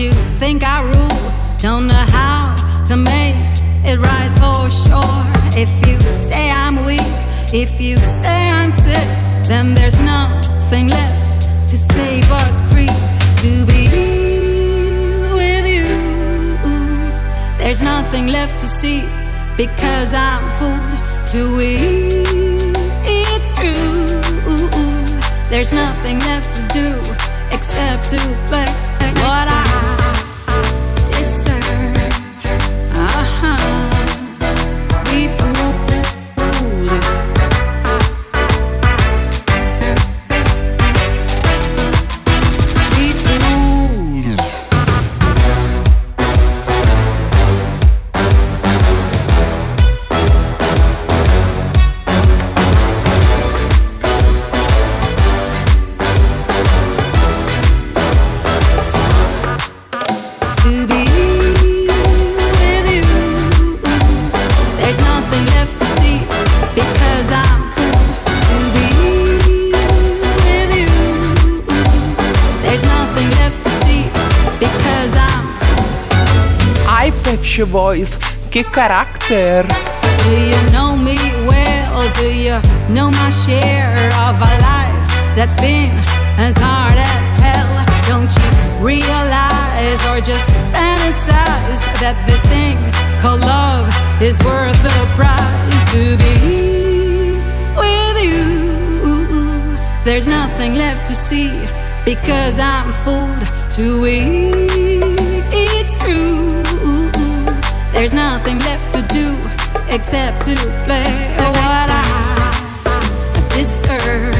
you think I rule. Don't know how to make it right for sure. If you say I'm weak, if you say I'm sick, then there's nothing left to say but creep to be with you. There's nothing left to see because I'm fooled to weep. It's true. There's nothing left to do except to play. qué carácter. Do you know me well? Do you know my share of a life that's been as hard as hell? Don't you realize or just fantasize that this thing called love is worth the price to be with you? There's nothing left to see because I'm fooled to eat. It's true. There's nothing left to do except to play what I deserve.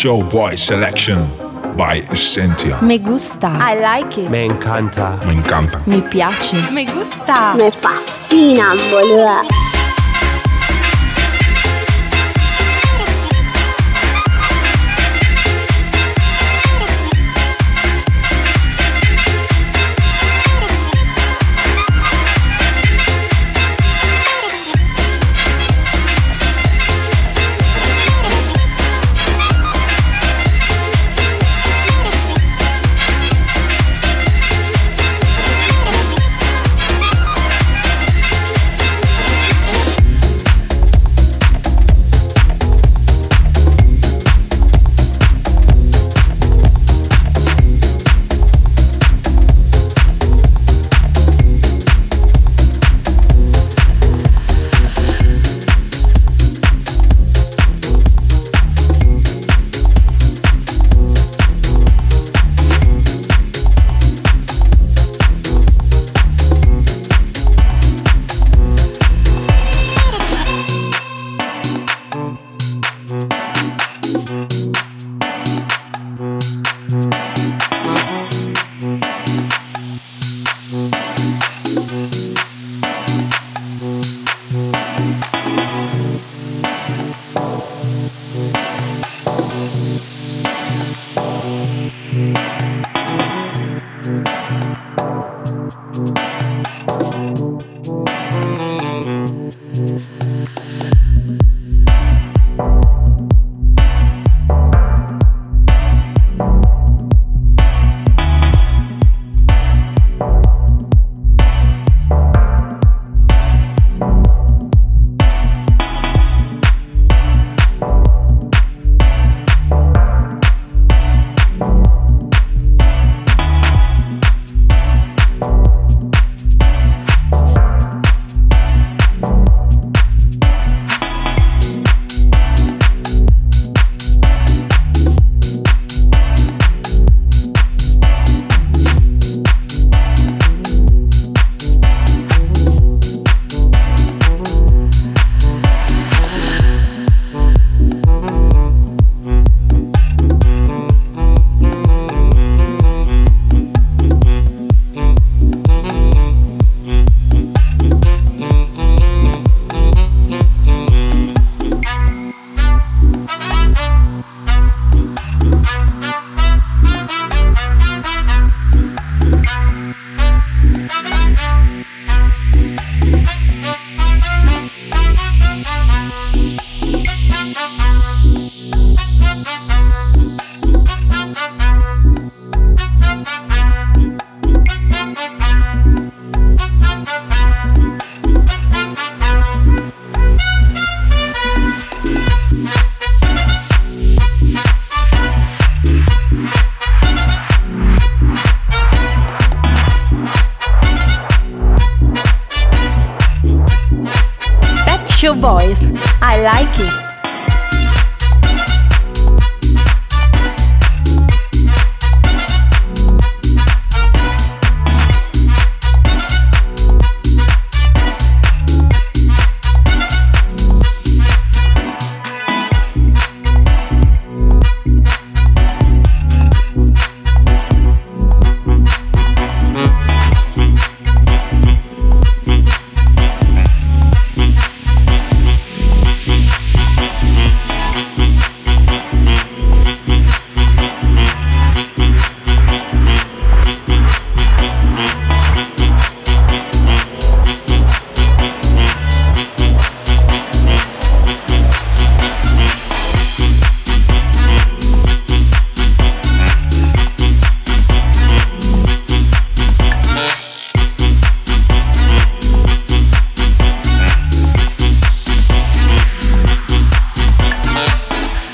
Pep Show Boy selection by Essentia. Me gusta. I like it. Me encanta. Me encanta. Mi piace. Me gusta. Me fascina, boluda.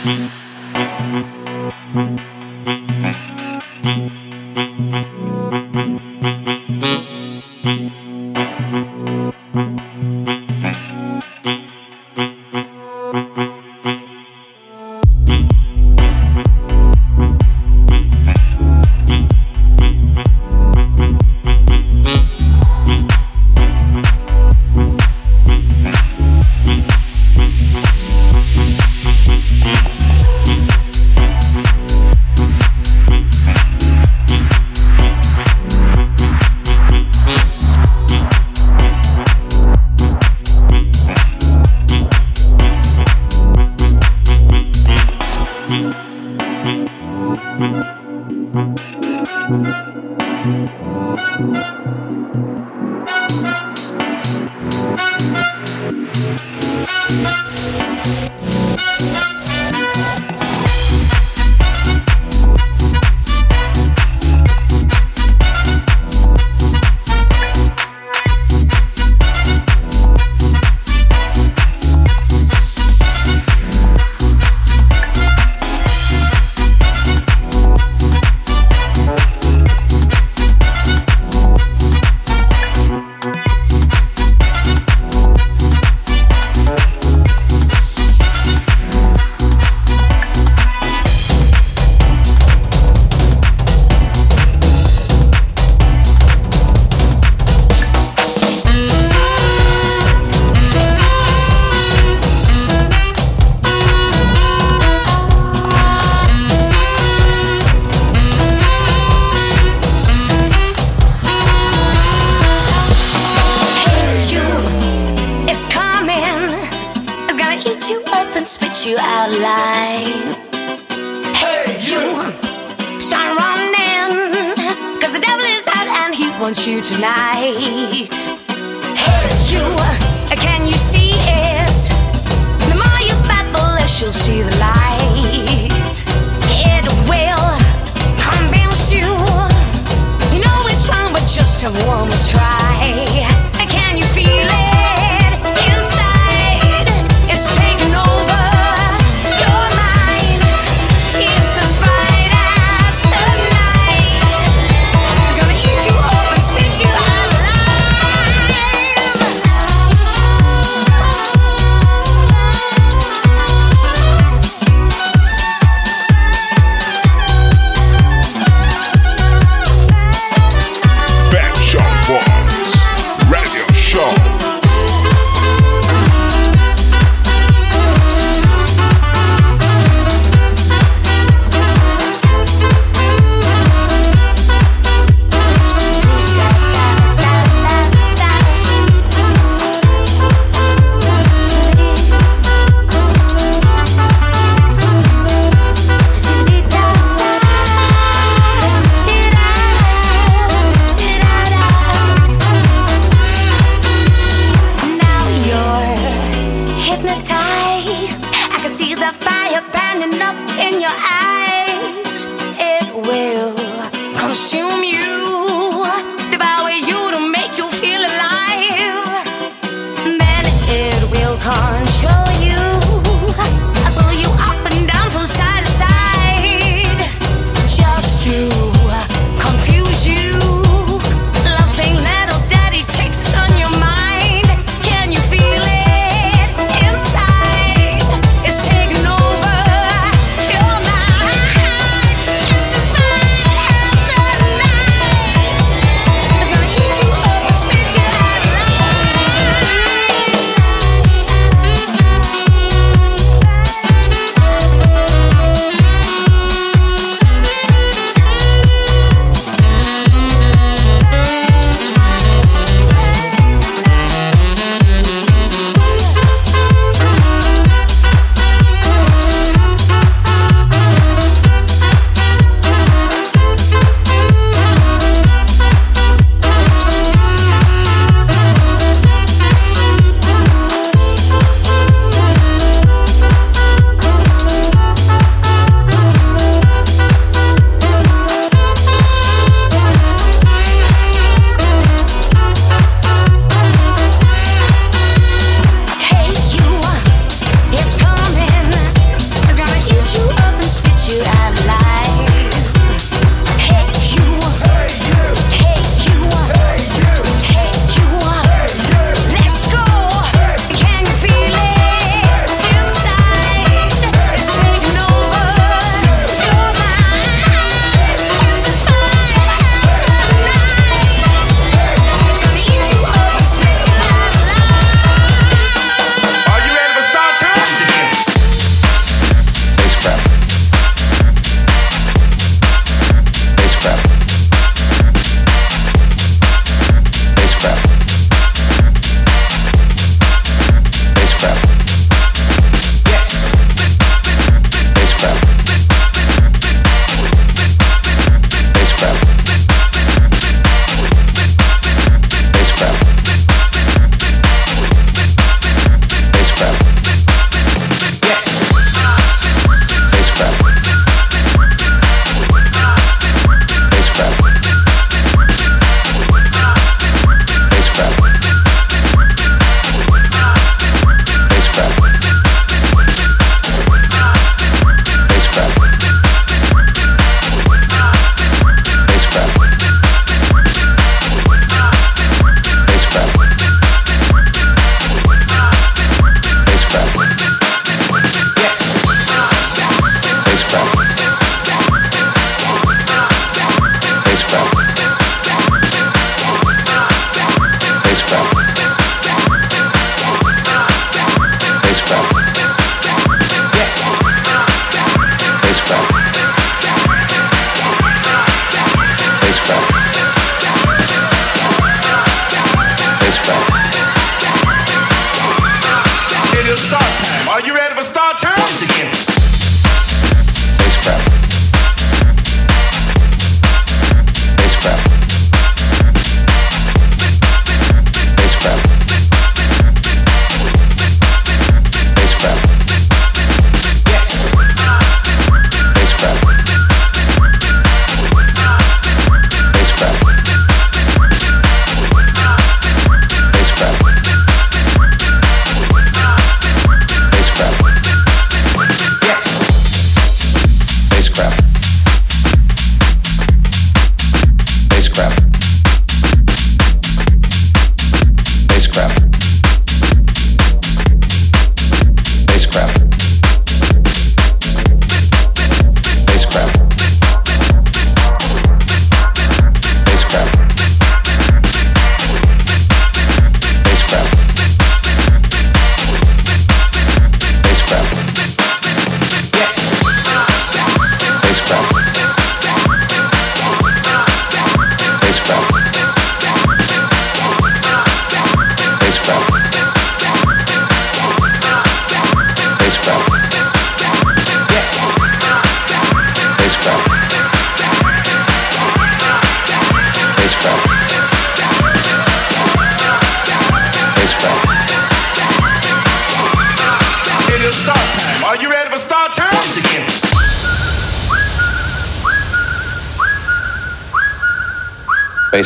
Thank you. you out live. Hey, you! Start running, cause the devil is out and he wants you tonight. Hey, you! Can you see it? The more you battle, less you'll see the light. It will convince you. You know it's wrong, but just have one more try.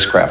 spacecraft.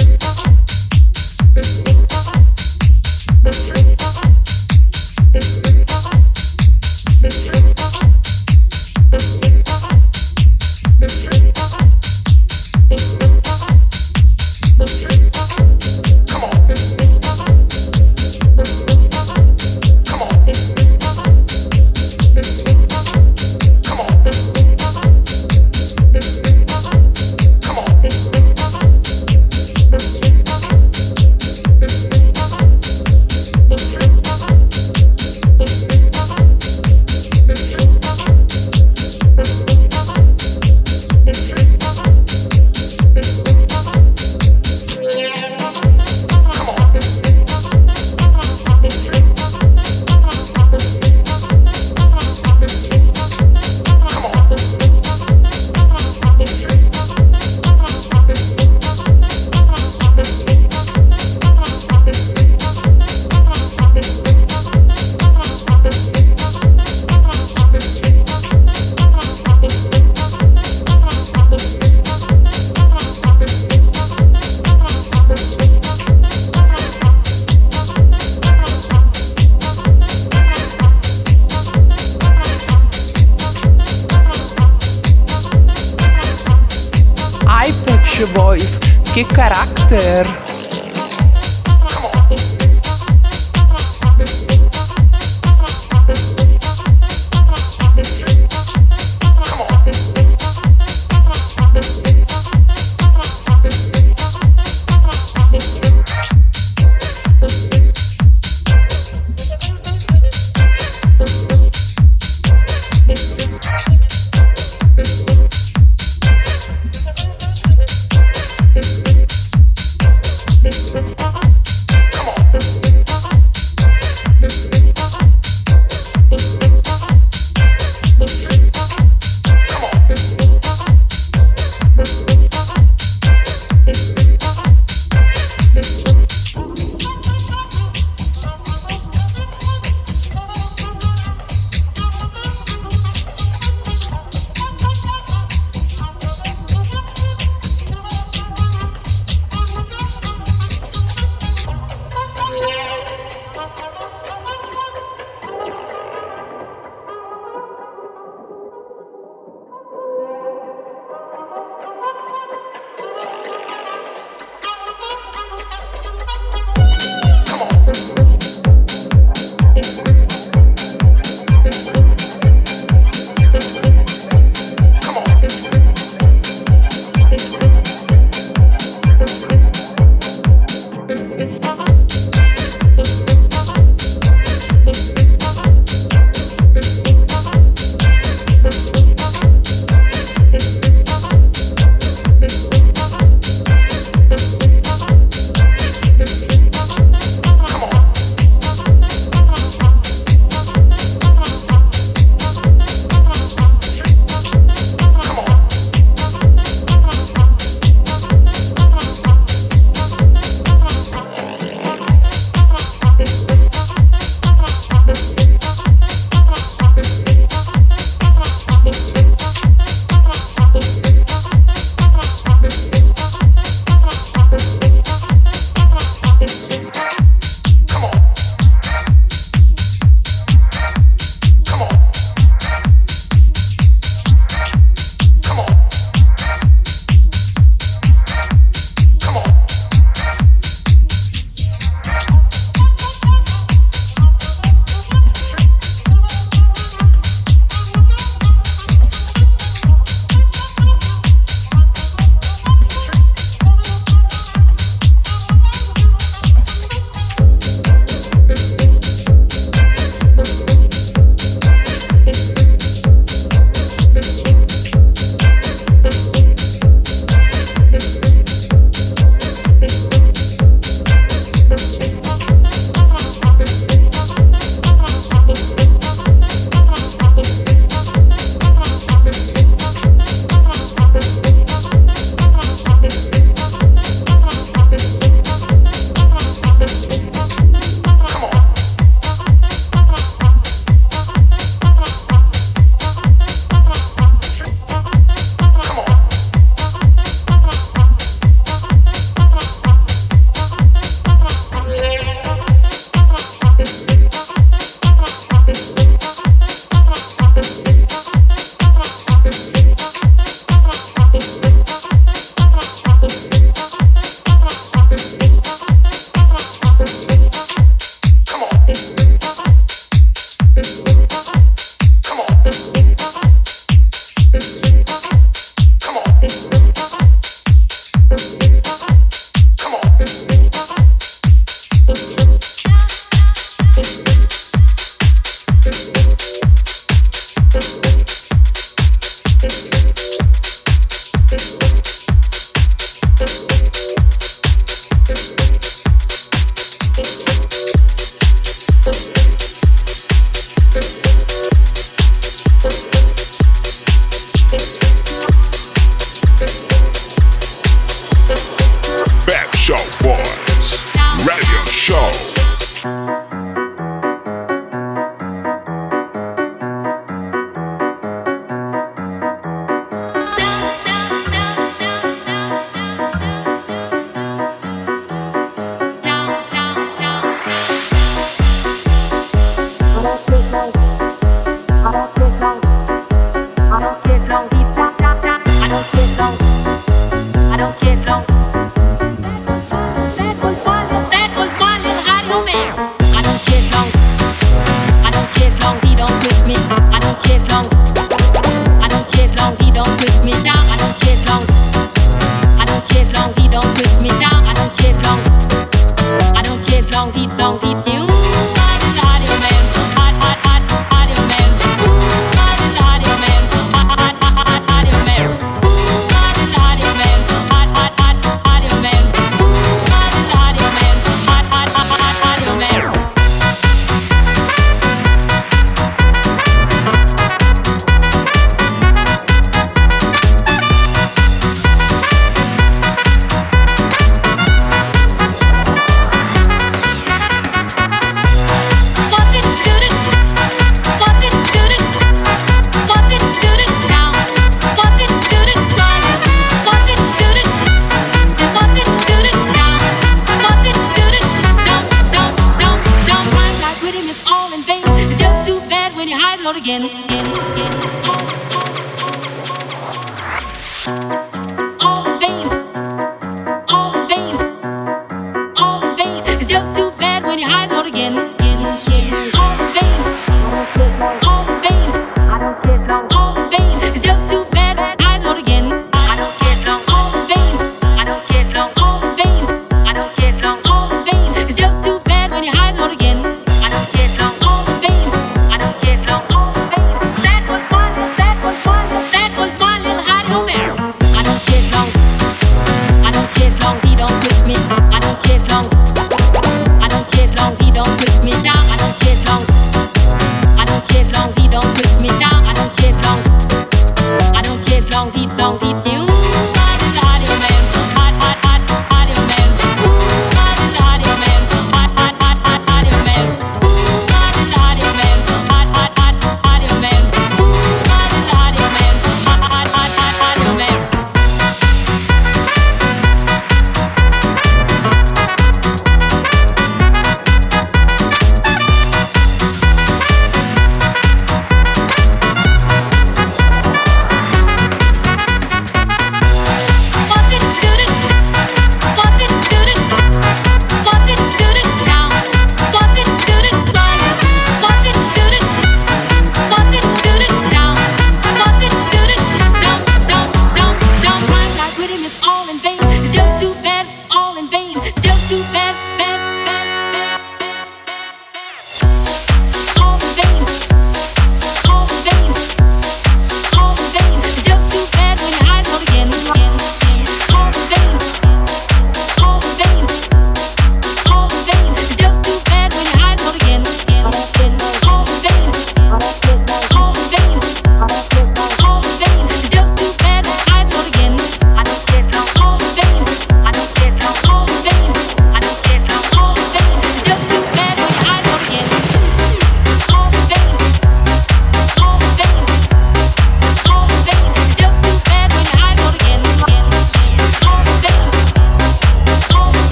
Charakter.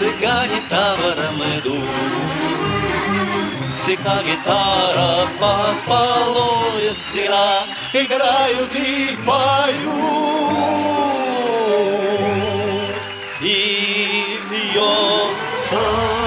цыгане табором идут. Всегда гитара под полою тела играют и поют. И бьется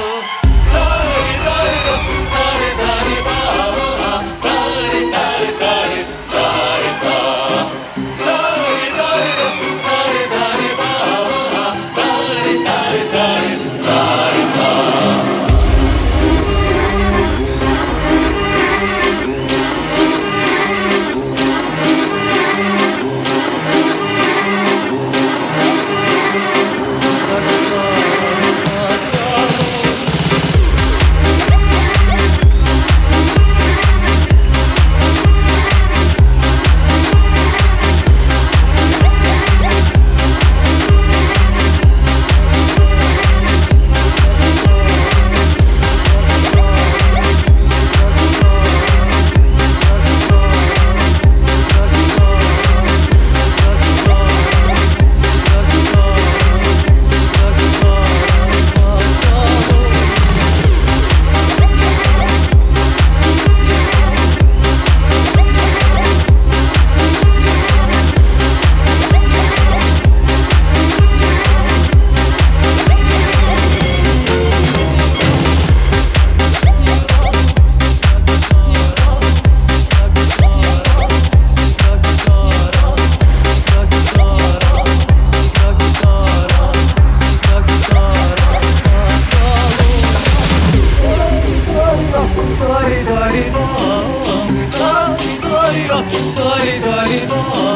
doy doy doy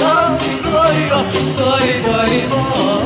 doy doy doy doy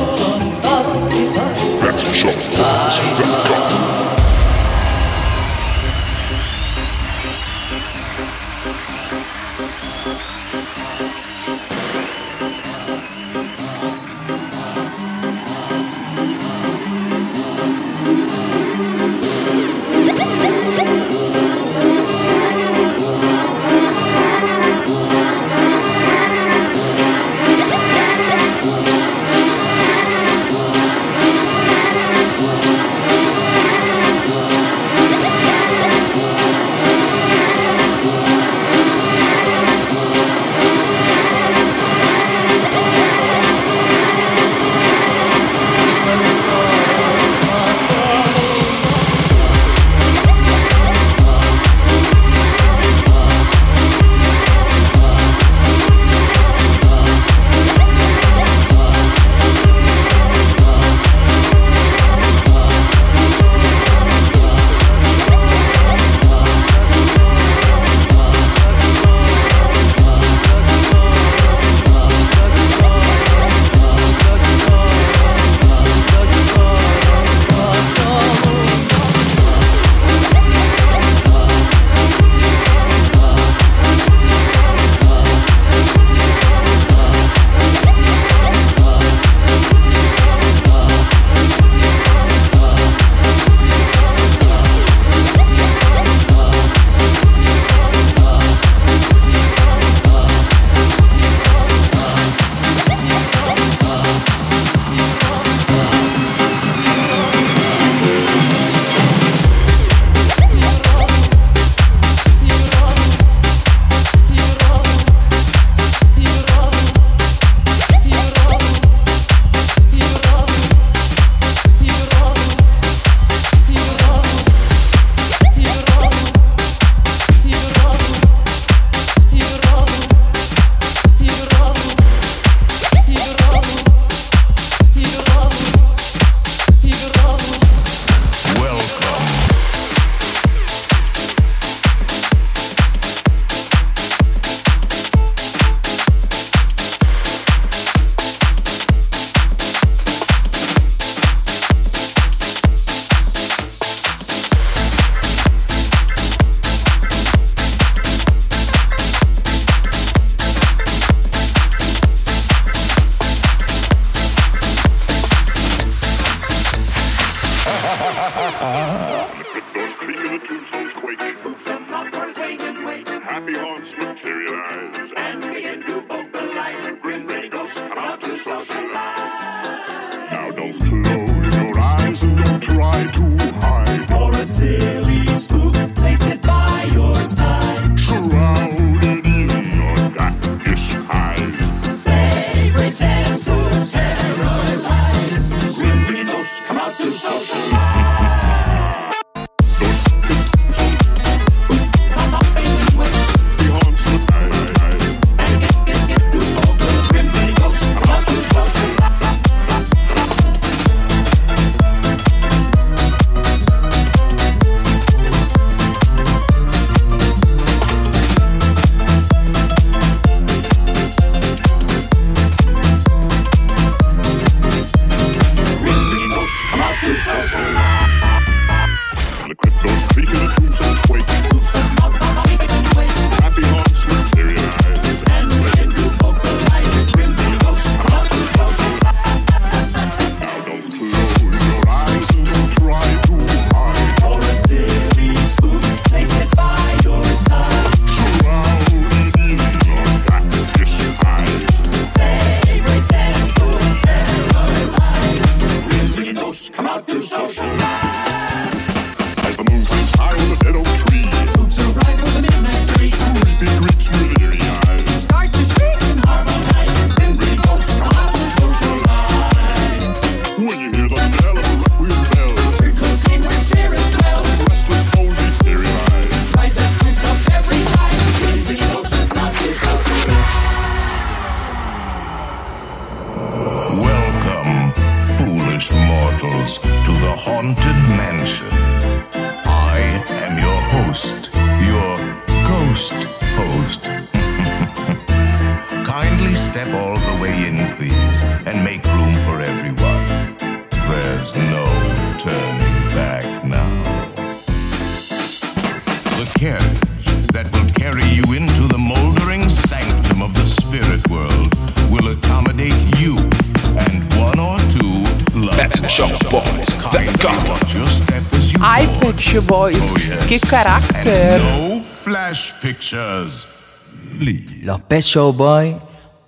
Los Pet Show Boy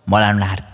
molan una.